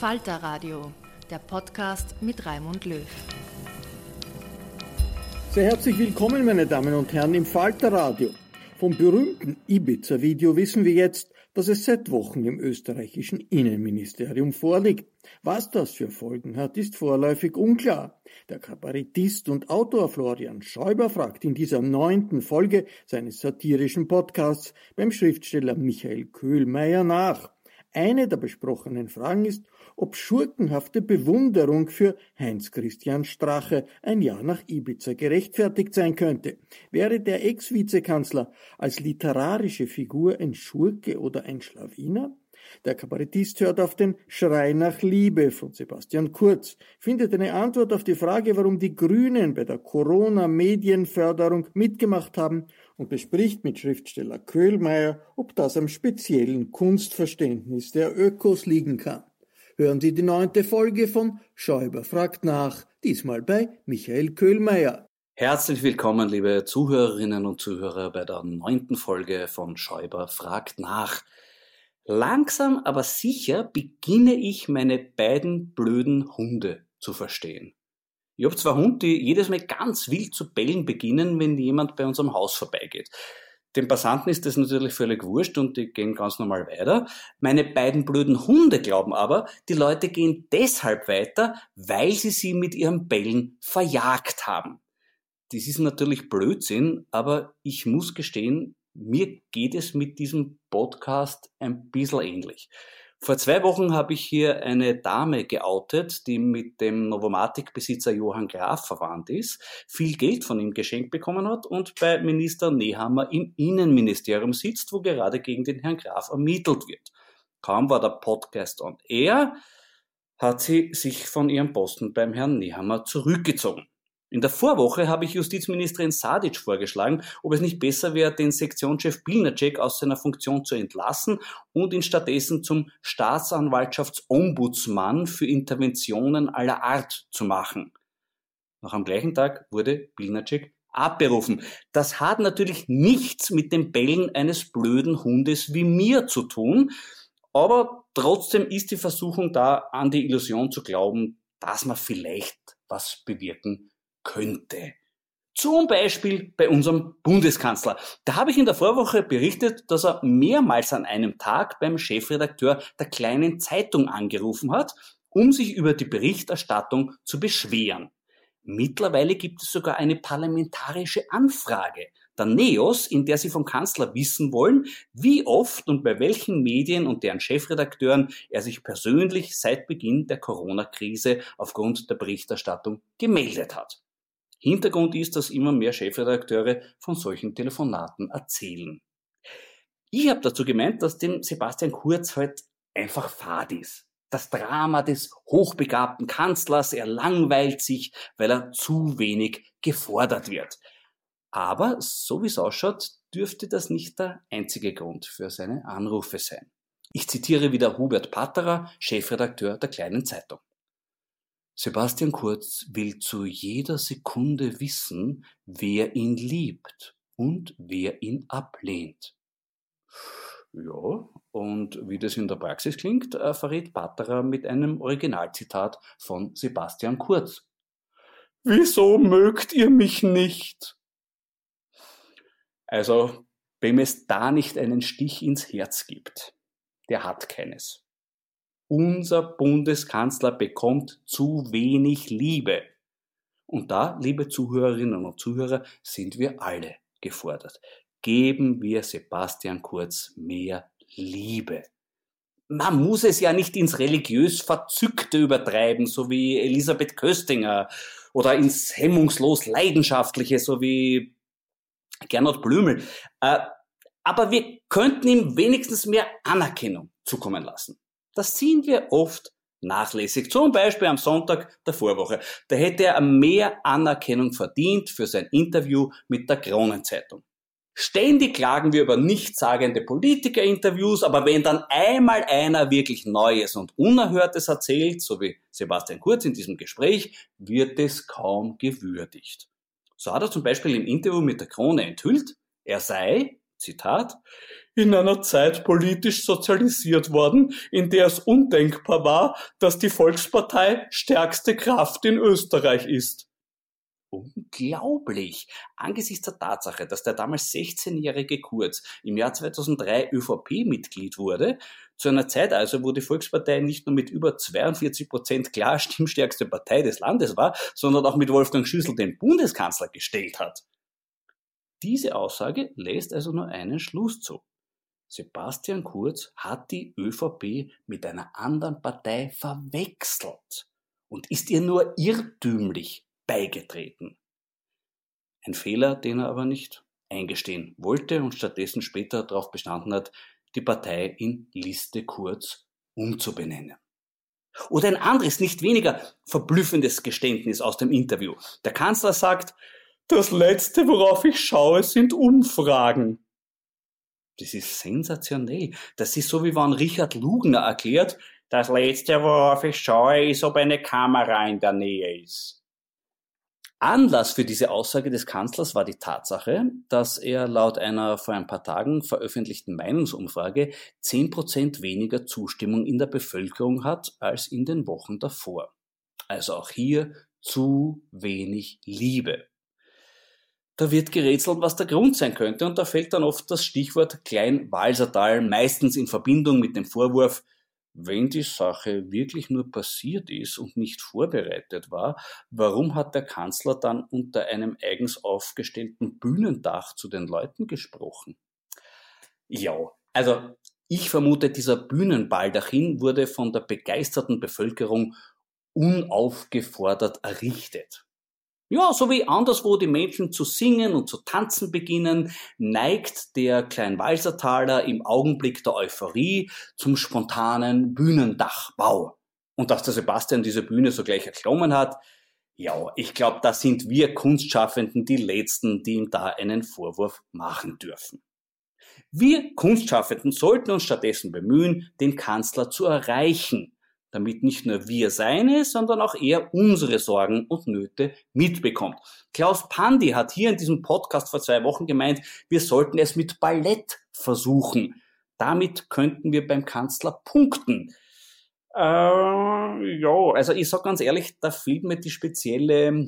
Falter Radio, der Podcast mit Raimund Löw. Sehr herzlich willkommen, meine Damen und Herren, im Falter Radio. Vom berühmten Ibiza-Video wissen wir jetzt, dass es seit Wochen im österreichischen Innenministerium vorliegt. Was das für Folgen hat, ist vorläufig unklar. Der Kabarettist und Autor Florian Schäuber fragt in dieser neunten Folge seines satirischen Podcasts beim Schriftsteller Michael Köhlmeier nach. Eine der besprochenen Fragen ist, ob schurkenhafte Bewunderung für Heinz-Christian Strache ein Jahr nach Ibiza gerechtfertigt sein könnte. Wäre der Ex-Vizekanzler als literarische Figur ein Schurke oder ein Schlawiner? Der Kabarettist hört auf den Schrei nach Liebe von Sebastian Kurz, findet eine Antwort auf die Frage, warum die Grünen bei der Corona-Medienförderung mitgemacht haben und bespricht mit Schriftsteller Köhlmeier, ob das am speziellen Kunstverständnis der Ökos liegen kann. Hören Sie die neunte Folge von Schäuber fragt nach, diesmal bei Michael Köhlmeier. Herzlich willkommen, liebe Zuhörerinnen und Zuhörer, bei der neunten Folge von Schäuber fragt nach. Langsam aber sicher beginne ich meine beiden blöden Hunde zu verstehen. Ich habe zwei Hunde, die jedes Mal ganz wild zu bellen beginnen, wenn jemand bei unserem Haus vorbeigeht. Den Passanten ist das natürlich völlig wurscht und die gehen ganz normal weiter. Meine beiden blöden Hunde glauben aber, die Leute gehen deshalb weiter, weil sie sie mit ihrem Bellen verjagt haben. Das ist natürlich Blödsinn, aber ich muss gestehen, mir geht es mit diesem Podcast ein bisschen ähnlich. Vor zwei Wochen habe ich hier eine Dame geoutet, die mit dem Novomatic-Besitzer Johann Graf verwandt ist, viel Geld von ihm geschenkt bekommen hat und bei Minister Nehammer im Innenministerium sitzt, wo gerade gegen den Herrn Graf ermittelt wird. Kaum war der Podcast on air, hat sie sich von ihrem Posten beim Herrn Nehammer zurückgezogen. In der Vorwoche habe ich Justizministerin Sadic vorgeschlagen, ob es nicht besser wäre, den Sektionschef Bilnacek aus seiner Funktion zu entlassen und ihn stattdessen zum Staatsanwaltschaftsombudsmann für Interventionen aller Art zu machen. Noch am gleichen Tag wurde Bilnacek abberufen. Das hat natürlich nichts mit dem Bellen eines blöden Hundes wie mir zu tun, aber trotzdem ist die Versuchung da, an die Illusion zu glauben, dass man vielleicht was bewirken könnte. Zum Beispiel bei unserem Bundeskanzler. Da habe ich in der Vorwoche berichtet, dass er mehrmals an einem Tag beim Chefredakteur der kleinen Zeitung angerufen hat, um sich über die Berichterstattung zu beschweren. Mittlerweile gibt es sogar eine parlamentarische Anfrage der NEOS, in der sie vom Kanzler wissen wollen, wie oft und bei welchen Medien und deren Chefredakteuren er sich persönlich seit Beginn der Corona-Krise aufgrund der Berichterstattung gemeldet hat. Hintergrund ist, dass immer mehr Chefredakteure von solchen Telefonaten erzählen. Ich habe dazu gemeint, dass dem Sebastian Kurz halt einfach fad ist. Das Drama des hochbegabten Kanzlers, er langweilt sich, weil er zu wenig gefordert wird. Aber so wie es ausschaut, dürfte das nicht der einzige Grund für seine Anrufe sein. Ich zitiere wieder Hubert Patterer, Chefredakteur der Kleinen Zeitung. Sebastian Kurz will zu jeder Sekunde wissen, wer ihn liebt und wer ihn ablehnt. Ja, und wie das in der Praxis klingt, äh, verrät Patterer mit einem Originalzitat von Sebastian Kurz. Wieso mögt ihr mich nicht? Also, wem es da nicht einen Stich ins Herz gibt, der hat keines. Unser Bundeskanzler bekommt zu wenig Liebe. Und da, liebe Zuhörerinnen und Zuhörer, sind wir alle gefordert. Geben wir Sebastian Kurz mehr Liebe. Man muss es ja nicht ins religiös Verzückte übertreiben, so wie Elisabeth Köstinger, oder ins hemmungslos Leidenschaftliche, so wie Gernot Blümel. Äh, aber wir könnten ihm wenigstens mehr Anerkennung zukommen lassen. Das ziehen wir oft nachlässig. Zum Beispiel am Sonntag der Vorwoche. Da hätte er mehr Anerkennung verdient für sein Interview mit der Kronenzeitung. Ständig klagen wir über nichtssagende Politikerinterviews, aber wenn dann einmal einer wirklich Neues und Unerhörtes erzählt, so wie Sebastian Kurz in diesem Gespräch, wird es kaum gewürdigt. So hat er zum Beispiel im Interview mit der Krone enthüllt, er sei, Zitat, in einer Zeit politisch sozialisiert worden, in der es undenkbar war, dass die Volkspartei stärkste Kraft in Österreich ist. Unglaublich! Angesichts der Tatsache, dass der damals 16-jährige Kurz im Jahr 2003 ÖVP-Mitglied wurde, zu einer Zeit also, wo die Volkspartei nicht nur mit über 42 Prozent klar stimmstärkste Partei des Landes war, sondern auch mit Wolfgang Schüssel den Bundeskanzler gestellt hat. Diese Aussage lässt also nur einen Schluss zu. Sebastian Kurz hat die ÖVP mit einer anderen Partei verwechselt und ist ihr nur irrtümlich beigetreten. Ein Fehler, den er aber nicht eingestehen wollte und stattdessen später darauf bestanden hat, die Partei in Liste Kurz umzubenennen. Oder ein anderes, nicht weniger verblüffendes Geständnis aus dem Interview. Der Kanzler sagt, das Letzte, worauf ich schaue, sind Umfragen. Das ist sensationell. Das ist so, wie wenn Richard Lugner erklärt, das Letzte, worauf ich schaue, ist, ob eine Kamera in der Nähe ist. Anlass für diese Aussage des Kanzlers war die Tatsache, dass er laut einer vor ein paar Tagen veröffentlichten Meinungsumfrage zehn Prozent weniger Zustimmung in der Bevölkerung hat als in den Wochen davor. Also auch hier zu wenig Liebe. Da wird gerätselt, was der Grund sein könnte, und da fällt dann oft das Stichwort Klein-Walsertal, meistens in Verbindung mit dem Vorwurf, wenn die Sache wirklich nur passiert ist und nicht vorbereitet war, warum hat der Kanzler dann unter einem eigens aufgestellten Bühnendach zu den Leuten gesprochen? Ja, also ich vermute, dieser Bühnenbaldachin wurde von der begeisterten Bevölkerung unaufgefordert errichtet. Ja, so wie anderswo die Menschen zu singen und zu tanzen beginnen, neigt der Kleinwalsertaler im Augenblick der Euphorie zum spontanen Bühnendachbau. Und dass der Sebastian diese Bühne sogleich erklommen hat, ja, ich glaube, da sind wir Kunstschaffenden die Letzten, die ihm da einen Vorwurf machen dürfen. Wir Kunstschaffenden sollten uns stattdessen bemühen, den Kanzler zu erreichen damit nicht nur wir seine, sondern auch er unsere Sorgen und Nöte mitbekommt. Klaus Pandi hat hier in diesem Podcast vor zwei Wochen gemeint, wir sollten es mit Ballett versuchen. Damit könnten wir beim Kanzler punkten. Äh, ja, also ich sag ganz ehrlich, da fehlt mir die spezielle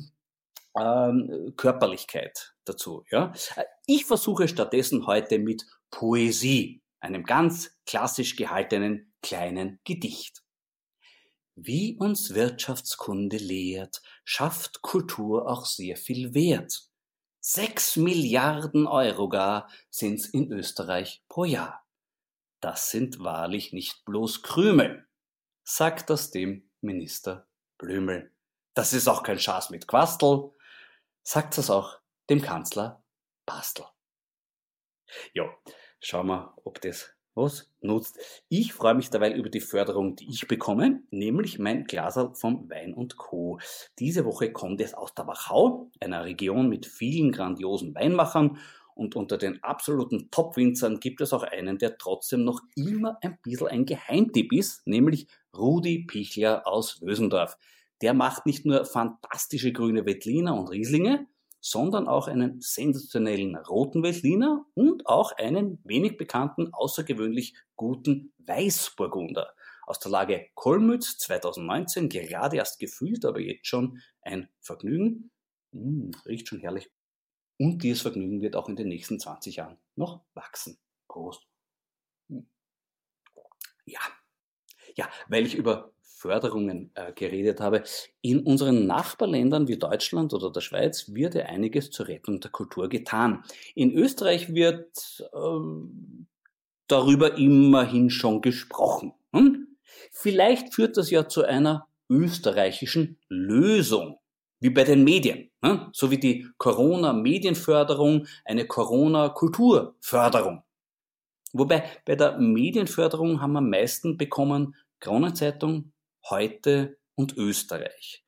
ähm, Körperlichkeit dazu. Ja? Ich versuche stattdessen heute mit Poesie, einem ganz klassisch gehaltenen kleinen Gedicht. Wie uns Wirtschaftskunde lehrt, schafft Kultur auch sehr viel Wert. Sechs Milliarden Euro gar sind's in Österreich pro Jahr. Das sind wahrlich nicht bloß Krümel, sagt das dem Minister Blümel. Das ist auch kein Schaß mit Quastel. Sagt es auch dem Kanzler Bastel. Ja, schauen wir, ob das was nutzt. Ich freue mich dabei über die Förderung, die ich bekomme, nämlich mein Glaser vom Wein und Co. Diese Woche kommt es aus der Wachau, einer Region mit vielen grandiosen Weinmachern und unter den absoluten Top-Winzern gibt es auch einen, der trotzdem noch immer ein bisschen ein Geheimtipp ist, nämlich Rudi Pichler aus Wösendorf. Der macht nicht nur fantastische grüne Wettliner und Rieslinge, sondern auch einen sensationellen roten Veltliner und auch einen wenig bekannten, außergewöhnlich guten Weißburgunder. Aus der Lage Kolmütz 2019, gerade erst gefüllt, aber jetzt schon ein Vergnügen. Mmh, riecht schon herrlich. Und dieses Vergnügen wird auch in den nächsten 20 Jahren noch wachsen. Prost. Ja. Ja, weil ich über Förderungen äh, geredet habe. In unseren Nachbarländern wie Deutschland oder der Schweiz wird ja einiges zur Rettung der Kultur getan. In Österreich wird äh, darüber immerhin schon gesprochen. Hm? Vielleicht führt das ja zu einer österreichischen Lösung, wie bei den Medien, hm? so wie die Corona-Medienförderung eine Corona-Kulturförderung. Wobei bei der Medienförderung haben wir am meisten bekommen Kronenzeitung, heute und Österreich.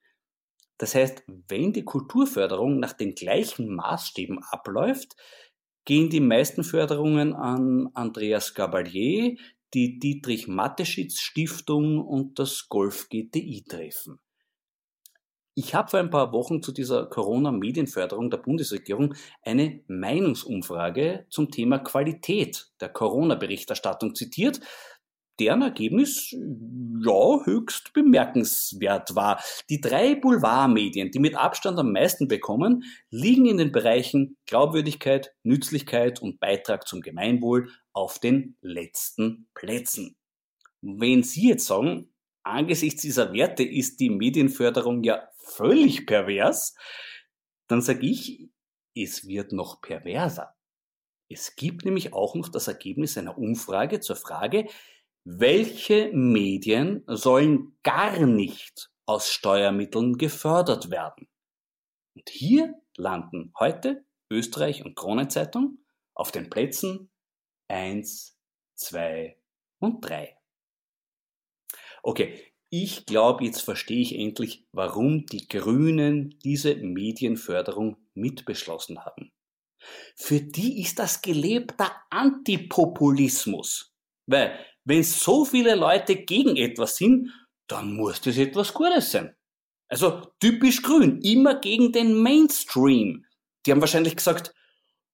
Das heißt, wenn die Kulturförderung nach den gleichen Maßstäben abläuft, gehen die meisten Förderungen an Andreas Gabalier, die Dietrich Mateschitz Stiftung und das Golf GTI treffen. Ich habe vor ein paar Wochen zu dieser Corona-Medienförderung der Bundesregierung eine Meinungsumfrage zum Thema Qualität der Corona-Berichterstattung zitiert deren Ergebnis ja höchst bemerkenswert war. Die drei Boulevardmedien, die mit Abstand am meisten bekommen, liegen in den Bereichen Glaubwürdigkeit, Nützlichkeit und Beitrag zum Gemeinwohl auf den letzten Plätzen. Wenn Sie jetzt sagen, angesichts dieser Werte ist die Medienförderung ja völlig pervers, dann sage ich, es wird noch perverser. Es gibt nämlich auch noch das Ergebnis einer Umfrage zur Frage, welche Medien sollen gar nicht aus Steuermitteln gefördert werden? Und hier landen heute Österreich und Kronenzeitung auf den Plätzen 1, 2 und 3. Okay, ich glaube, jetzt verstehe ich endlich, warum die Grünen diese Medienförderung mitbeschlossen haben. Für die ist das gelebter Antipopulismus. Weil wenn so viele Leute gegen etwas sind, dann muss das etwas Gutes sein. Also typisch grün, immer gegen den Mainstream. Die haben wahrscheinlich gesagt,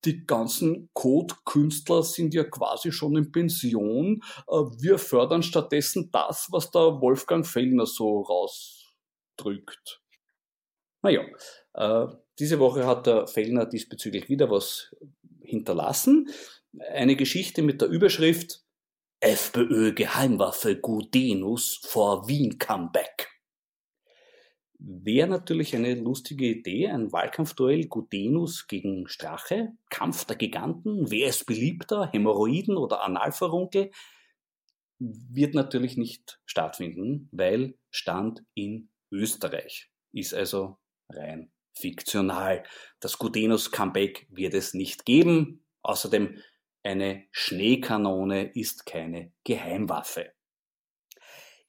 die ganzen Code-Künstler sind ja quasi schon in Pension. Äh, wir fördern stattdessen das, was der Wolfgang Fellner so rausdrückt. Naja, äh, diese Woche hat der Fellner diesbezüglich wieder was hinterlassen. Eine Geschichte mit der Überschrift FPÖ-Geheimwaffe Gudenus vor Wien Comeback. Wäre natürlich eine lustige Idee, ein Wahlkampfduell Gudenus gegen Strache, Kampf der Giganten, wer ist beliebter, Hämorrhoiden oder Analverunkel, wird natürlich nicht stattfinden, weil Stand in Österreich ist also rein fiktional. Das Gudenus Comeback wird es nicht geben. Außerdem eine Schneekanone ist keine Geheimwaffe.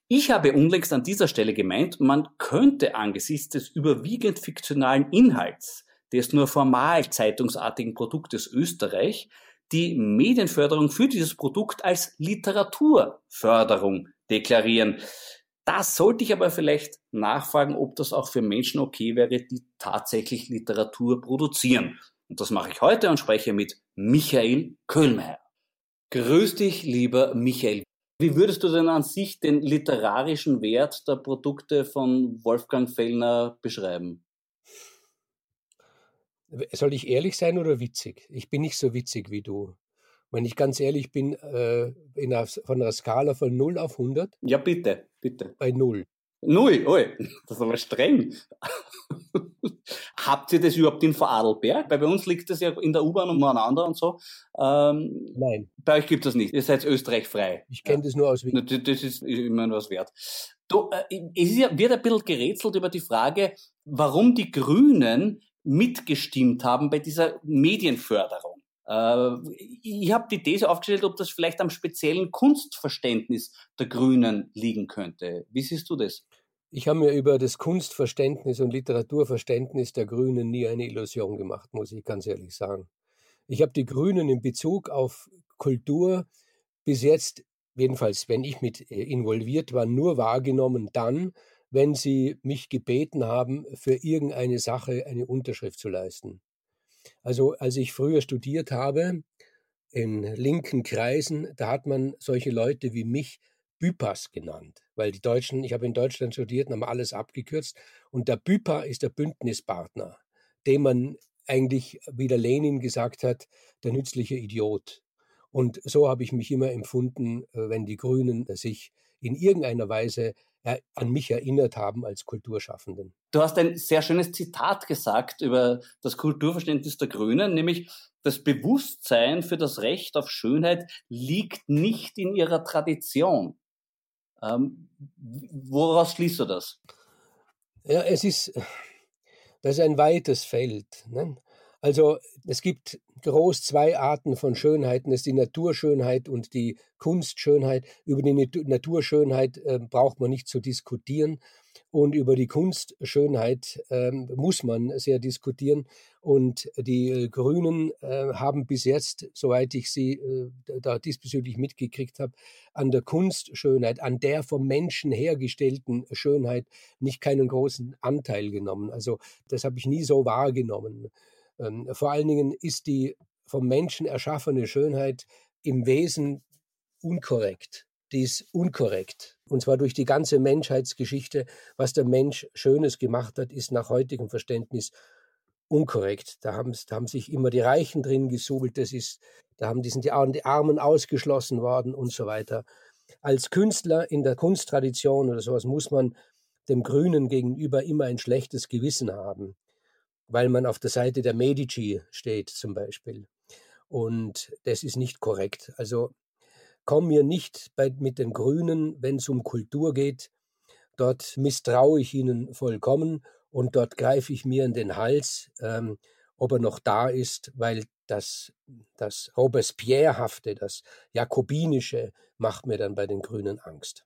Ich habe unlängst an dieser Stelle gemeint, man könnte angesichts des überwiegend fiktionalen Inhalts des nur formal zeitungsartigen Produktes Österreich die Medienförderung für dieses Produkt als Literaturförderung deklarieren. Das sollte ich aber vielleicht nachfragen, ob das auch für Menschen okay wäre, die tatsächlich Literatur produzieren. Und das mache ich heute und spreche mit Michael Köhlmeier. Grüß dich, lieber Michael. Wie würdest du denn an sich den literarischen Wert der Produkte von Wolfgang Fellner beschreiben? Soll ich ehrlich sein oder witzig? Ich bin nicht so witzig wie du. Wenn ich ganz ehrlich bin, äh, einer, von einer Skala von 0 auf 100? Ja, bitte, bitte. Bei 0. Null, oi, das ist aber streng. Habt ihr das überhaupt in Vorarlberg? Weil bei uns liegt das ja in der U-Bahn umeinander und so. Ähm, Nein. Bei euch gibt es das nicht. Ihr seid Österreich frei. Ich kenne ja. das nur aus Wien. Das, das ist immer was wert. Du, äh, es ja, wird ein bisschen gerätselt über die Frage, warum die Grünen mitgestimmt haben bei dieser Medienförderung. Äh, ich habe die These aufgestellt, ob das vielleicht am speziellen Kunstverständnis der Grünen liegen könnte. Wie siehst du das? Ich habe mir über das Kunstverständnis und Literaturverständnis der Grünen nie eine Illusion gemacht, muss ich ganz ehrlich sagen. Ich habe die Grünen in Bezug auf Kultur bis jetzt, jedenfalls wenn ich mit äh, involviert war, nur wahrgenommen dann, wenn sie mich gebeten haben, für irgendeine Sache eine Unterschrift zu leisten. Also als ich früher studiert habe, in linken Kreisen, da hat man solche Leute wie mich BÜPAs genannt, weil die Deutschen, ich habe in Deutschland studiert, haben alles abgekürzt und der BÜPA ist der Bündnispartner, dem man eigentlich, wie der Lenin gesagt hat, der nützliche Idiot. Und so habe ich mich immer empfunden, äh, wenn die Grünen sich in irgendeiner Weise an mich erinnert haben als Kulturschaffenden. Du hast ein sehr schönes Zitat gesagt über das Kulturverständnis der Grünen, nämlich das Bewusstsein für das Recht auf Schönheit liegt nicht in ihrer Tradition. Ähm, woraus schließt du das? Ja, es ist, das ist ein weites Feld. Ne? Also es gibt groß zwei Arten von Schönheiten. Das ist die Naturschönheit und die Kunstschönheit. Über die Naturschönheit äh, braucht man nicht zu diskutieren. Und über die Kunstschönheit äh, muss man sehr diskutieren. Und die äh, Grünen äh, haben bis jetzt, soweit ich sie äh, da diesbezüglich mitgekriegt habe, an der Kunstschönheit, an der vom Menschen hergestellten Schönheit nicht keinen großen Anteil genommen. Also das habe ich nie so wahrgenommen. Ähm, vor allen Dingen ist die vom Menschen erschaffene Schönheit im Wesen unkorrekt. Die ist unkorrekt. Und zwar durch die ganze Menschheitsgeschichte. Was der Mensch Schönes gemacht hat, ist nach heutigem Verständnis unkorrekt. Da haben, da haben sich immer die Reichen drin gesuhlt. Das ist, da haben die, sind die Armen ausgeschlossen worden und so weiter. Als Künstler in der Kunsttradition oder sowas muss man dem Grünen gegenüber immer ein schlechtes Gewissen haben weil man auf der Seite der Medici steht zum Beispiel. Und das ist nicht korrekt. Also komm mir nicht bei, mit den Grünen, wenn es um Kultur geht. Dort misstraue ich ihnen vollkommen und dort greife ich mir in den Hals, ähm, ob er noch da ist, weil das, das Robespierrehafte, das Jakobinische macht mir dann bei den Grünen Angst.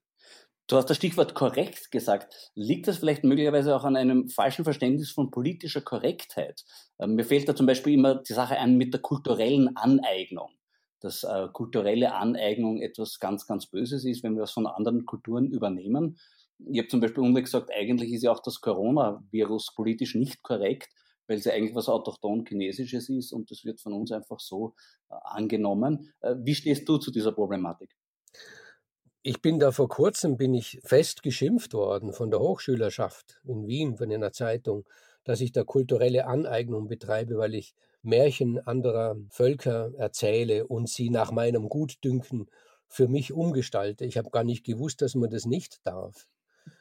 Du hast das Stichwort korrekt gesagt. Liegt das vielleicht möglicherweise auch an einem falschen Verständnis von politischer Korrektheit? Ähm, mir fällt da zum Beispiel immer die Sache ein mit der kulturellen Aneignung. Dass äh, kulturelle Aneignung etwas ganz, ganz Böses ist, wenn wir es von anderen Kulturen übernehmen. Ich habe zum Beispiel unlängst gesagt, eigentlich ist ja auch das Coronavirus politisch nicht korrekt, weil es ja eigentlich was autochthon Chinesisches ist und das wird von uns einfach so äh, angenommen. Äh, wie stehst du zu dieser Problematik? Ich bin da vor kurzem bin ich fest geschimpft worden von der Hochschülerschaft in Wien, von einer Zeitung, dass ich da kulturelle Aneignung betreibe, weil ich Märchen anderer Völker erzähle und sie nach meinem Gutdünken für mich umgestalte. Ich habe gar nicht gewusst, dass man das nicht darf.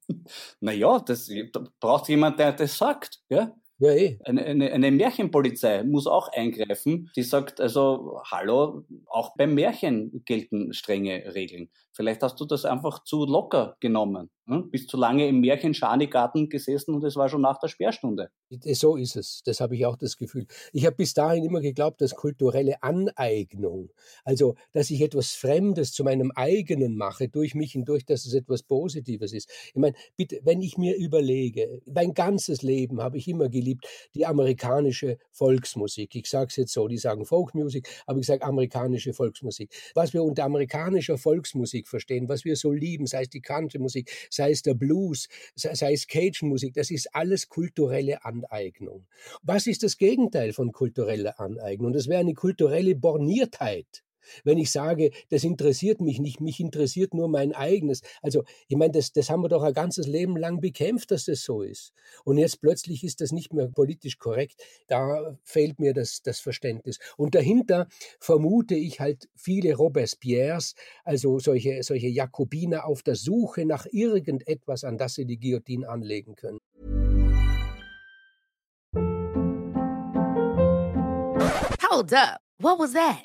Naja, das da braucht jemand, der das sagt. Ja? Ja, eh. Eine, eine, eine Märchenpolizei muss auch eingreifen, die sagt, also, hallo, auch beim Märchen gelten strenge Regeln. Vielleicht hast du das einfach zu locker genommen. Hm? Bist zu lange im Märchen-Schanigarten gesessen und es war schon nach der Sperrstunde. So ist es. Das habe ich auch das Gefühl. Ich habe bis dahin immer geglaubt, dass kulturelle Aneignung, also dass ich etwas Fremdes zu meinem eigenen mache, durch mich hindurch, dass es etwas Positives ist. Ich meine, bitte, wenn ich mir überlege, mein ganzes Leben habe ich immer geliebt, die amerikanische Volksmusik. Ich sage es jetzt so, die sagen Folkmusik, aber ich sage amerikanische Volksmusik. Was wir unter amerikanischer Volksmusik verstehen, was wir so lieben, sei es die Country-Musik, sei es der Blues, sei es Cajun-Musik, das ist alles kulturelle Aneignung. Was ist das Gegenteil von kultureller Aneignung? Das wäre eine kulturelle Borniertheit. Wenn ich sage, das interessiert mich nicht, mich interessiert nur mein eigenes. Also, ich meine, das, das haben wir doch ein ganzes Leben lang bekämpft, dass das so ist. Und jetzt plötzlich ist das nicht mehr politisch korrekt. Da fehlt mir das, das Verständnis. Und dahinter vermute ich halt viele Robespierres, also solche, solche Jakobiner auf der Suche nach irgendetwas, an das sie die Guillotine anlegen können. Hold up. What was that?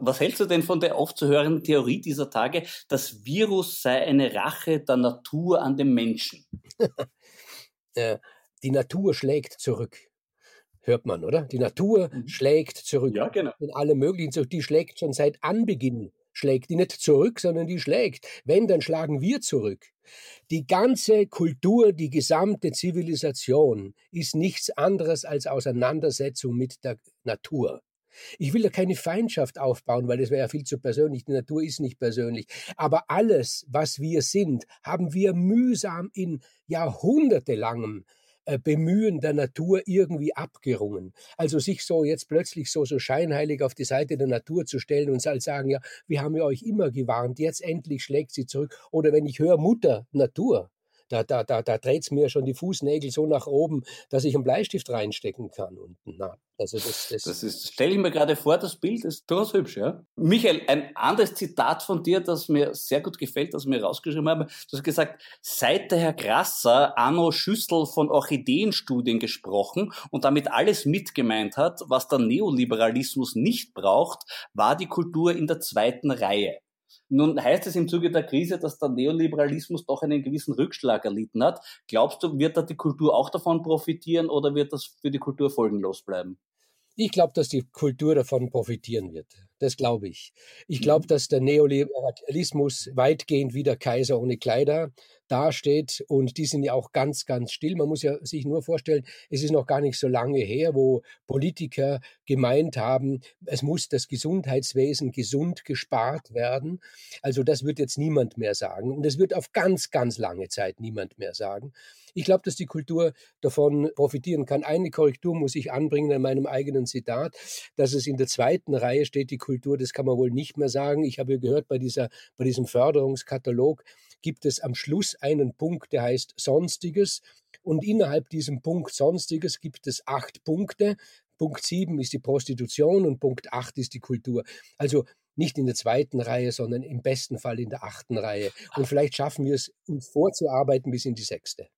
Was hältst du denn von der oft zu hörenden Theorie dieser Tage, das Virus sei eine Rache der Natur an dem Menschen? Die Natur schlägt zurück. Hört man, oder? Die Natur mhm. schlägt zurück. Ja, genau. In alle möglichen, die schlägt schon seit Anbeginn schlägt die nicht zurück, sondern die schlägt. Wenn, dann schlagen wir zurück. Die ganze Kultur, die gesamte Zivilisation ist nichts anderes als Auseinandersetzung mit der Natur. Ich will da keine Feindschaft aufbauen, weil das wäre ja viel zu persönlich. Die Natur ist nicht persönlich. Aber alles, was wir sind, haben wir mühsam in jahrhundertelangem äh, Bemühen der Natur irgendwie abgerungen. Also sich so jetzt plötzlich so, so scheinheilig auf die Seite der Natur zu stellen und halt sagen, ja, wir haben ja euch immer gewarnt, jetzt endlich schlägt sie zurück. Oder wenn ich höre Mutter Natur, da, da, da, da dreht es mir schon die Fußnägel so nach oben, dass ich einen Bleistift reinstecken kann unten. Na, also das, das, das ist, stelle ich mir gerade vor, das Bild ist durchaus hübsch, ja. Michael, ein anderes Zitat von dir, das mir sehr gut gefällt, das wir rausgeschrieben haben. Du hast gesagt, seit der Herr Grasser Arno Schüssel von Orchideenstudien gesprochen und damit alles mitgemeint hat, was der Neoliberalismus nicht braucht, war die Kultur in der zweiten Reihe. Nun heißt es im Zuge der Krise, dass der Neoliberalismus doch einen gewissen Rückschlag erlitten hat. Glaubst du, wird da die Kultur auch davon profitieren oder wird das für die Kultur folgenlos bleiben? Ich glaube, dass die Kultur davon profitieren wird. Das glaube ich. Ich glaube, mhm. dass der Neoliberalismus weitgehend wie der Kaiser ohne Kleider dasteht und die sind ja auch ganz, ganz still. Man muss ja sich nur vorstellen, es ist noch gar nicht so lange her, wo Politiker gemeint haben, es muss das Gesundheitswesen gesund gespart werden. Also das wird jetzt niemand mehr sagen und es wird auf ganz, ganz lange Zeit niemand mehr sagen. Ich glaube, dass die Kultur davon profitieren kann. Eine Korrektur muss ich anbringen an meinem eigenen Zitat, dass es in der zweiten Reihe steht, die Kultur, das kann man wohl nicht mehr sagen. Ich habe gehört, bei, dieser, bei diesem Förderungskatalog gibt es am Schluss einen Punkt, der heißt Sonstiges. Und innerhalb diesem Punkt Sonstiges gibt es acht Punkte. Punkt sieben ist die Prostitution und Punkt acht ist die Kultur. Also nicht in der zweiten Reihe, sondern im besten Fall in der achten Reihe. Und vielleicht schaffen wir es, uns vorzuarbeiten bis in die sechste.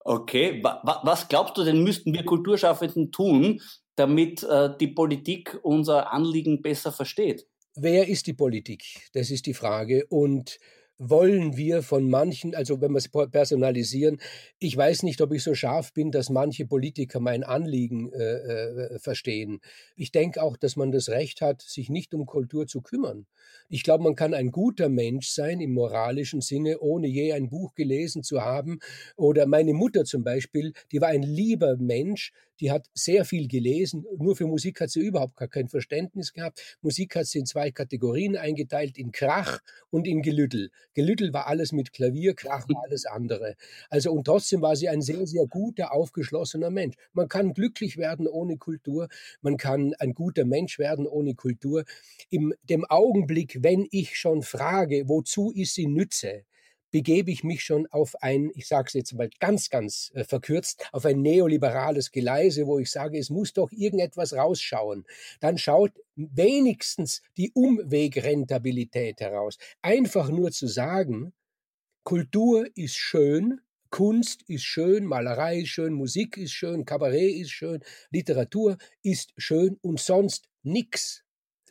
Okay, was glaubst du denn, müssten wir Kulturschaffenden tun, damit äh, die Politik unser Anliegen besser versteht? Wer ist die Politik? Das ist die Frage. Und wollen wir von manchen, also wenn wir es personalisieren, ich weiß nicht, ob ich so scharf bin, dass manche Politiker mein Anliegen äh, äh, verstehen. Ich denke auch, dass man das Recht hat, sich nicht um Kultur zu kümmern. Ich glaube, man kann ein guter Mensch sein im moralischen Sinne, ohne je ein Buch gelesen zu haben. Oder meine Mutter zum Beispiel, die war ein lieber Mensch, die hat sehr viel gelesen. Nur für Musik hat sie überhaupt gar kein Verständnis gehabt. Musik hat sie in zwei Kategorien eingeteilt, in Krach und in Gelüttel. Gelüttel war alles mit Klavier, Krach war alles andere. Also und trotzdem war sie ein sehr, sehr guter, aufgeschlossener Mensch. Man kann glücklich werden ohne Kultur. Man kann ein guter Mensch werden ohne Kultur. Im dem Augenblick, wenn ich schon frage, wozu ist sie Nütze, begebe ich mich schon auf ein, ich sage es jetzt mal ganz, ganz äh, verkürzt, auf ein neoliberales Geleise, wo ich sage, es muss doch irgendetwas rausschauen. Dann schaut wenigstens die Umwegrentabilität heraus. Einfach nur zu sagen, Kultur ist schön, Kunst ist schön, Malerei ist schön, Musik ist schön, Kabarett ist schön, Literatur ist schön und sonst nichts.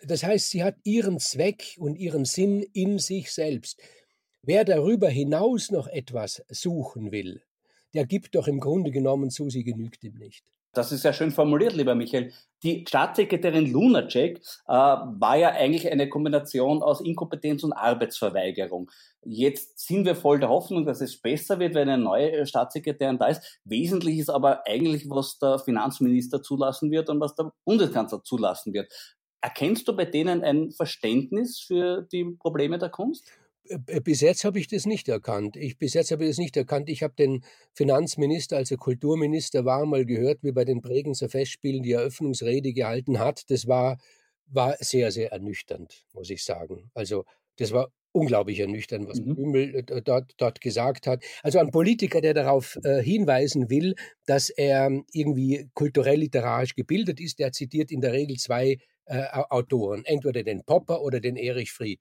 Das heißt, sie hat ihren Zweck und ihren Sinn in sich selbst. Wer darüber hinaus noch etwas suchen will, der gibt doch im Grunde genommen zu, sie genügt ihm nicht. Das ist ja schön formuliert, lieber Michael. Die Staatssekretärin Lunacek äh, war ja eigentlich eine Kombination aus Inkompetenz und Arbeitsverweigerung. Jetzt sind wir voll der Hoffnung, dass es besser wird, wenn eine neue Staatssekretärin da ist. Wesentlich ist aber eigentlich, was der Finanzminister zulassen wird und was der Bundeskanzler zulassen wird. Erkennst du bei denen ein Verständnis für die Probleme der Kunst? Äh, bis jetzt habe ich das nicht erkannt. Ich, bis jetzt habe ich das nicht erkannt. Ich habe den Finanzminister, als er Kulturminister war, mal gehört, wie bei den Bregenzer Festspielen die Eröffnungsrede gehalten hat. Das war war sehr, sehr ernüchternd, muss ich sagen. Also das war unglaublich ernüchternd, was mhm. Blümel äh, dort, dort gesagt hat. Also ein Politiker, der darauf äh, hinweisen will, dass er irgendwie kulturell literarisch gebildet ist, der zitiert in der Regel zwei äh, Autoren, entweder den Popper oder den Erich Fried.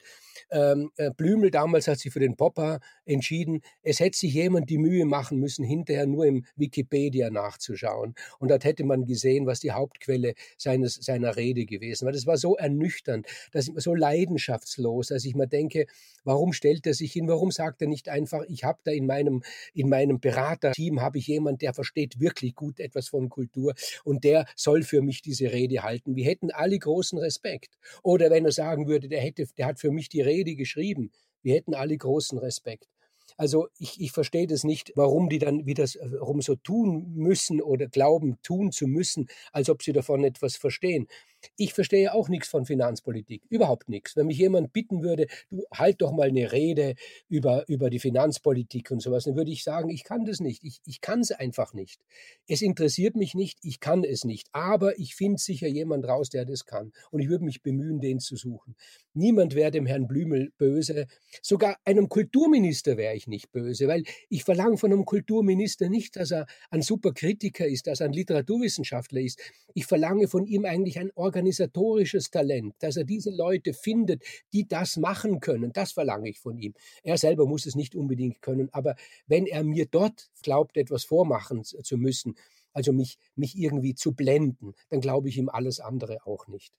Ähm, äh, Blümel damals hat sich für den Popper entschieden. Es hätte sich jemand die Mühe machen müssen, hinterher nur im Wikipedia nachzuschauen. Und dort hätte man gesehen, was die Hauptquelle seines, seiner Rede gewesen war. Das war so ernüchternd, dass so leidenschaftslos, dass ich mir denke, warum stellt er sich hin? Warum sagt er nicht einfach, ich habe da in meinem, in meinem Beraterteam habe ich jemand, der versteht wirklich gut etwas von Kultur und der soll für mich diese Rede halten. Wir hätten alle großen Respekt. Oder wenn er sagen würde, der hätte, der hat für mich die Rede geschrieben. Wir hätten alle großen Respekt. Also ich, ich verstehe das nicht, warum die dann wieder warum so tun müssen oder glauben, tun zu müssen, als ob sie davon etwas verstehen. Ich verstehe auch nichts von Finanzpolitik, überhaupt nichts. Wenn mich jemand bitten würde, du halt doch mal eine Rede über, über die Finanzpolitik und sowas, dann würde ich sagen, ich kann das nicht. Ich, ich kann es einfach nicht. Es interessiert mich nicht, ich kann es nicht. Aber ich finde sicher jemand raus, der das kann. Und ich würde mich bemühen, den zu suchen. Niemand wäre dem Herrn Blümel böse. Sogar einem Kulturminister wäre ich nicht böse, weil ich verlange von einem Kulturminister nicht, dass er ein super Kritiker ist, dass er ein Literaturwissenschaftler ist. Ich verlange von ihm eigentlich ein organisatorisches Talent, dass er diese Leute findet, die das machen können. Das verlange ich von ihm. Er selber muss es nicht unbedingt können, aber wenn er mir dort glaubt, etwas vormachen zu müssen, also mich, mich irgendwie zu blenden, dann glaube ich ihm alles andere auch nicht.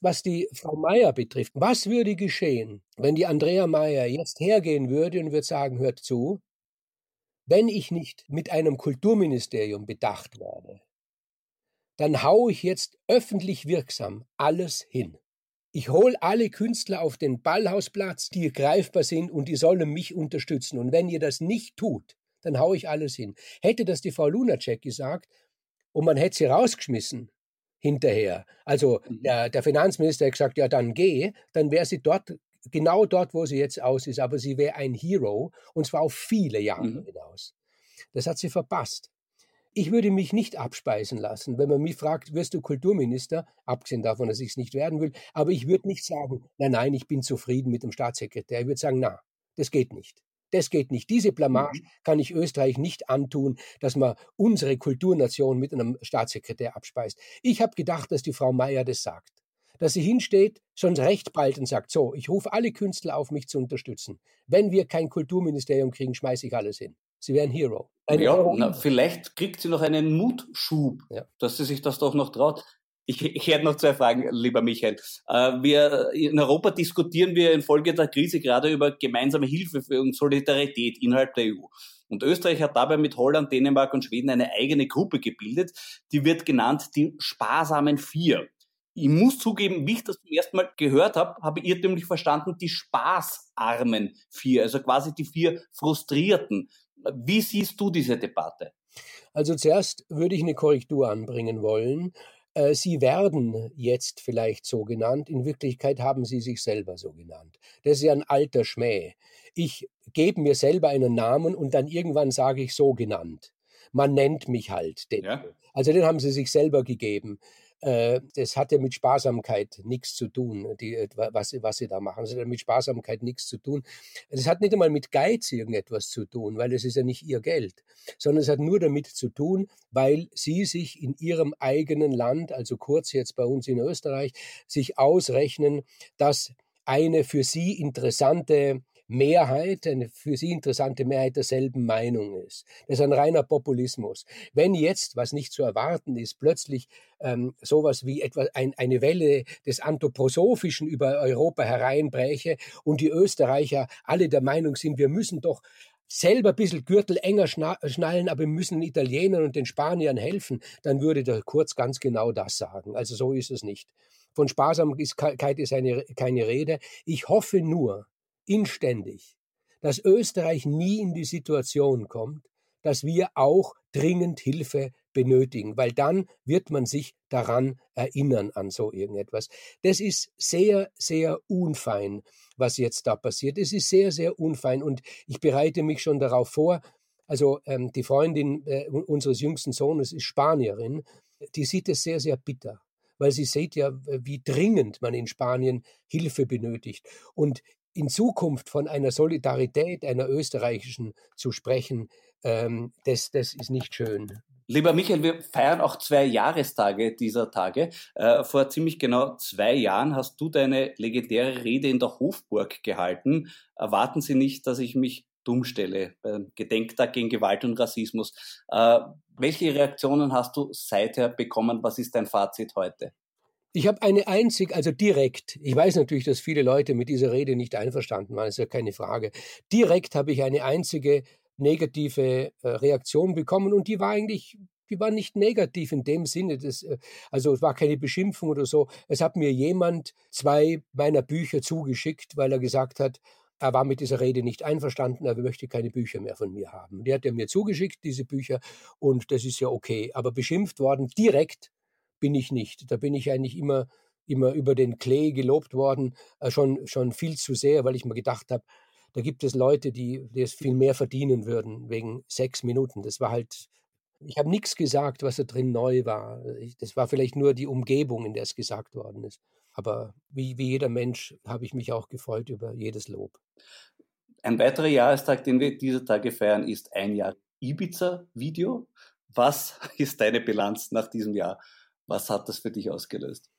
Was die Frau Meier betrifft, was würde geschehen, wenn die Andrea Meier jetzt hergehen würde und würde sagen, hört zu, wenn ich nicht mit einem Kulturministerium bedacht werde, dann haue ich jetzt öffentlich wirksam alles hin. Ich hole alle Künstler auf den Ballhausplatz, die greifbar sind und die sollen mich unterstützen. Und wenn ihr das nicht tut, dann haue ich alles hin. Hätte das die Frau Lunacek gesagt und man hätte sie rausgeschmissen hinterher, also mhm. der, der Finanzminister hätte gesagt, ja dann geh, dann wäre sie dort genau dort, wo sie jetzt aus ist, aber sie wäre ein Hero und zwar auf viele Jahre mhm. hinaus. Das hat sie verpasst. Ich würde mich nicht abspeisen lassen, wenn man mich fragt, wirst du Kulturminister, abgesehen davon, dass ich es nicht werden will, aber ich würde nicht sagen, nein, nein, ich bin zufrieden mit dem Staatssekretär. Ich würde sagen, na, das geht nicht. Das geht nicht. Diese Blamage mhm. kann ich Österreich nicht antun, dass man unsere Kulturnation mit einem Staatssekretär abspeist. Ich habe gedacht, dass die Frau Meier das sagt. Dass sie hinsteht, schon recht bald und sagt, so, ich rufe alle Künstler auf, mich zu unterstützen. Wenn wir kein Kulturministerium kriegen, schmeiße ich alles hin. Sie wäre ein Hero. Eine ja, na, vielleicht kriegt sie noch einen Mutschub, ja. dass sie sich das doch noch traut. Ich, ich hätte noch zwei Fragen, lieber Michael. Äh, wir, in Europa diskutieren wir infolge der Krise gerade über gemeinsame Hilfe und Solidarität innerhalb der EU. Und Österreich hat dabei mit Holland, Dänemark und Schweden eine eigene Gruppe gebildet, die wird genannt die Sparsamen Vier. Ich muss zugeben, wie ich das zum ersten Mal gehört habe, habe ich irrtümlich verstanden, die Spaßarmen Vier, also quasi die vier Frustrierten. Wie siehst du diese Debatte? Also zuerst würde ich eine Korrektur anbringen wollen. Äh, sie werden jetzt vielleicht so genannt, in Wirklichkeit haben sie sich selber so genannt. Das ist ja ein alter Schmäh. Ich gebe mir selber einen Namen und dann irgendwann sage ich so genannt. Man nennt mich halt den. Ja. Also den haben sie sich selber gegeben. Äh, das hat ja mit Sparsamkeit nichts zu tun, die, äh, was, was sie da machen. Das hat mit Sparsamkeit nichts zu tun. Das hat nicht einmal mit Geiz irgendetwas zu tun, weil es ist ja nicht ihr Geld, sondern es hat nur damit zu tun, weil sie sich in ihrem eigenen Land, also kurz jetzt bei uns in Österreich, sich ausrechnen, dass eine für sie interessante Mehrheit, eine für sie interessante Mehrheit derselben Meinung ist. Das ist ein reiner Populismus. Wenn jetzt, was nicht zu erwarten ist, plötzlich ähm, sowas wie etwa ein, eine Welle des Anthroposophischen über Europa hereinbräche und die Österreicher alle der Meinung sind, wir müssen doch selber ein bisschen Gürtel enger schnallen, aber wir müssen den Italienern und den Spaniern helfen, dann würde der Kurz ganz genau das sagen. Also so ist es nicht. Von Sparsamkeit ist eine, keine Rede. Ich hoffe nur, inständig, dass Österreich nie in die Situation kommt, dass wir auch dringend Hilfe benötigen, weil dann wird man sich daran erinnern an so irgendetwas. Das ist sehr, sehr unfein, was jetzt da passiert. Es ist sehr, sehr unfein und ich bereite mich schon darauf vor. Also ähm, die Freundin äh, unseres jüngsten Sohnes ist Spanierin, die sieht es sehr, sehr bitter weil sie seht ja, wie dringend man in Spanien Hilfe benötigt. Und in Zukunft von einer Solidarität einer österreichischen zu sprechen, ähm, das, das ist nicht schön. Lieber Michael, wir feiern auch zwei Jahrestage dieser Tage. Äh, vor ziemlich genau zwei Jahren hast du deine legendäre Rede in der Hofburg gehalten. Erwarten Sie nicht, dass ich mich dumm stelle beim Gedenktag gegen Gewalt und Rassismus. Äh, welche Reaktionen hast du seither bekommen? Was ist dein Fazit heute? Ich habe eine einzig, also direkt, ich weiß natürlich, dass viele Leute mit dieser Rede nicht einverstanden waren, ist ja keine Frage. Direkt habe ich eine einzige negative äh, Reaktion bekommen und die war eigentlich, die war nicht negativ in dem Sinne, dass, äh, also es war keine Beschimpfung oder so. Es hat mir jemand zwei meiner Bücher zugeschickt, weil er gesagt hat, er war mit dieser Rede nicht einverstanden, er möchte keine Bücher mehr von mir haben. Die hat er mir zugeschickt, diese Bücher, und das ist ja okay. Aber beschimpft worden direkt bin ich nicht. Da bin ich eigentlich immer, immer über den Klee gelobt worden, äh, schon, schon viel zu sehr, weil ich mir gedacht habe, da gibt es Leute, die, die es viel mehr verdienen würden wegen sechs Minuten. Das war halt, ich habe nichts gesagt, was da drin neu war. Ich, das war vielleicht nur die Umgebung, in der es gesagt worden ist. Aber wie, wie jeder Mensch habe ich mich auch gefreut über jedes Lob. Ein weiterer Jahrestag, den wir diese Tage feiern, ist ein Jahr Ibiza-Video. Was ist deine Bilanz nach diesem Jahr? Was hat das für dich ausgelöst?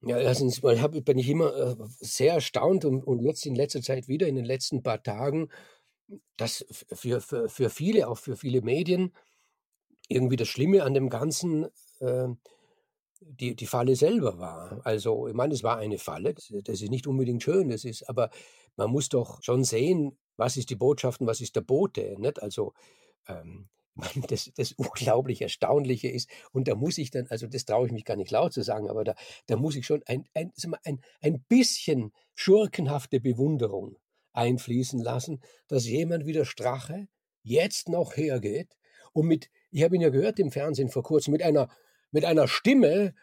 Ja, erstens mal hab, bin ich immer äh, sehr erstaunt und, und jetzt in letzter Zeit wieder, in den letzten paar Tagen, dass für, für, für viele, auch für viele Medien, irgendwie das Schlimme an dem Ganzen äh, die, die Falle selber war. Also, ich meine, es war eine Falle, das, ist nicht unbedingt schön, das ist, aber man muss doch schon sehen, was ist die Botschaft und was ist der Bote. Nicht? Also, ähm, das, das unglaublich Erstaunliche ist, und da muss ich dann, also das traue ich mich gar nicht laut zu sagen, aber da, da muss ich schon ein, ein, ein, ein bisschen schurkenhafte Bewunderung einfließen lassen, dass jemand wie der Strache jetzt noch hergeht und mit, ich habe ihn ja gehört im Fernsehen vor kurzem, mit einer, mit einer Stimme,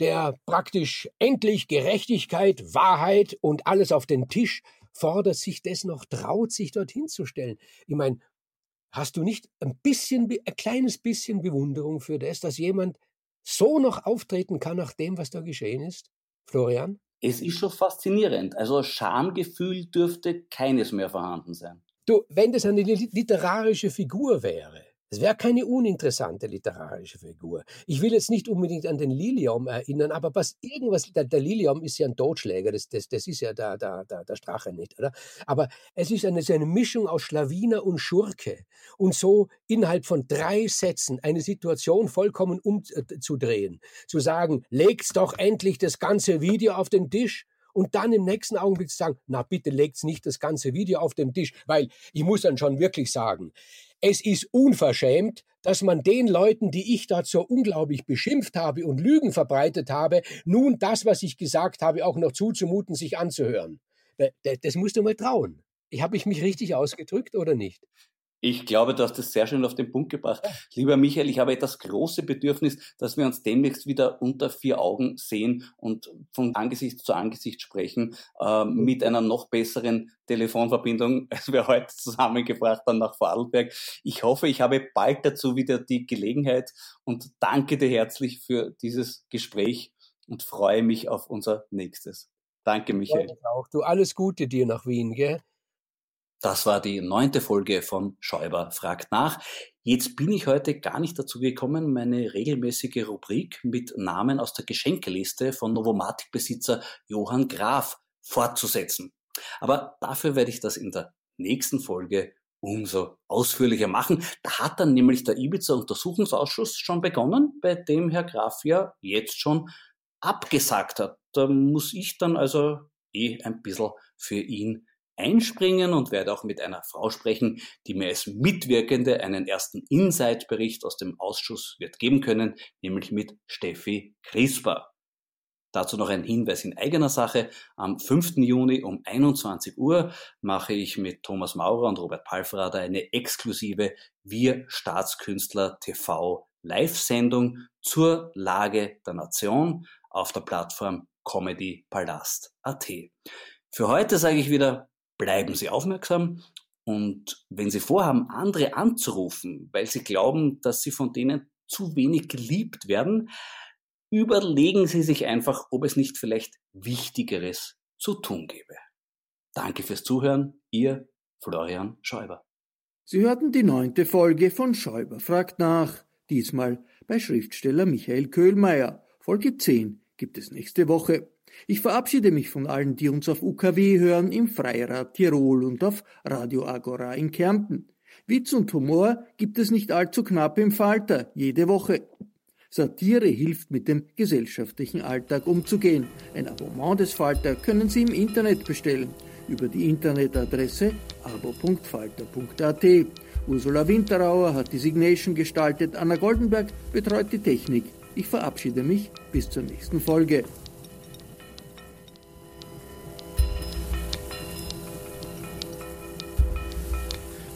der praktisch endlich Gerechtigkeit, Wahrheit und alles auf den Tisch fordert, sich das noch traut, sich dorthin zu stellen. Ich meine, Hast du nicht ein bisschen, ein kleines bisschen Bewunderung für das, dass jemand so noch auftreten kann nach dem, was da geschehen ist? Florian? Es ist schon faszinierend. Also Schamgefühl dürfte keines mehr vorhanden sein. Du, wenn das eine literarische Figur wäre, es wäre keine uninteressante literarische Figur. Ich will jetzt nicht unbedingt an den Lilium erinnern, aber was irgendwas, der, der Lilium ist ja ein Totschläger, das, das, das ist ja der, der, der, der Strache nicht, oder? Aber es ist eine, so eine Mischung aus Schlawiner und Schurke. Und so innerhalb von drei Sätzen eine Situation vollkommen umzudrehen. Zu sagen, legt's doch endlich das ganze Video auf den Tisch und dann im nächsten Augenblick zu sagen, na bitte legt's nicht das ganze Video auf den Tisch, weil ich muss dann schon wirklich sagen, es ist unverschämt, dass man den Leuten, die ich da so unglaublich beschimpft habe und Lügen verbreitet habe, nun das, was ich gesagt habe, auch noch zuzumuten, sich anzuhören. Das musst du mal trauen. Habe ich mich richtig ausgedrückt oder nicht? Ich glaube, du hast es sehr schön auf den Punkt gebracht. Lieber Michael, ich habe das große Bedürfnis, dass wir uns demnächst wieder unter vier Augen sehen und von Angesicht zu Angesicht sprechen, äh, mit einer noch besseren Telefonverbindung, als wir heute zusammengebracht haben nach Vorarlberg. Ich hoffe, ich habe bald dazu wieder die Gelegenheit und danke dir herzlich für dieses Gespräch und freue mich auf unser nächstes. Danke, Michael. Ja, auch. Du alles Gute dir nach Wien, gell? Das war die neunte Folge von Schäuber fragt nach. Jetzt bin ich heute gar nicht dazu gekommen, meine regelmäßige Rubrik mit Namen aus der Geschenkeliste von Novomatic-Besitzer Johann Graf fortzusetzen. Aber dafür werde ich das in der nächsten Folge umso ausführlicher machen. Da hat dann nämlich der Ibiza-Untersuchungsausschuss schon begonnen, bei dem Herr Graf ja jetzt schon abgesagt hat. Da muss ich dann also eh ein bisschen für ihn einspringen und werde auch mit einer Frau sprechen, die mir als Mitwirkende einen ersten Insight-Bericht aus dem Ausschuss wird geben können, nämlich mit Steffi Crisper. Dazu noch ein Hinweis in eigener Sache. Am 5. Juni um 21 Uhr mache ich mit Thomas Maurer und Robert Palfrader eine exklusive Wir Staatskünstler TV Live-Sendung zur Lage der Nation auf der Plattform comedypalast.at. Für heute sage ich wieder bleiben Sie aufmerksam und wenn Sie vorhaben, andere anzurufen, weil Sie glauben, dass Sie von denen zu wenig geliebt werden, überlegen Sie sich einfach, ob es nicht vielleicht Wichtigeres zu tun gäbe. Danke fürs Zuhören, Ihr Florian Schäuber. Sie hörten die neunte Folge von Schäuber fragt nach, diesmal bei Schriftsteller Michael Köhlmeier. Folge 10 gibt es nächste Woche. Ich verabschiede mich von allen, die uns auf UKW hören, im Freirad Tirol und auf Radio Agora in Kärnten. Witz und Humor gibt es nicht allzu knapp im Falter, jede Woche. Satire hilft mit dem gesellschaftlichen Alltag umzugehen. Ein Abonnement des Falter können Sie im Internet bestellen über die Internetadresse abo.falter.at. Ursula Winterauer hat die Signation gestaltet, Anna Goldenberg betreut die Technik. Ich verabschiede mich bis zur nächsten Folge.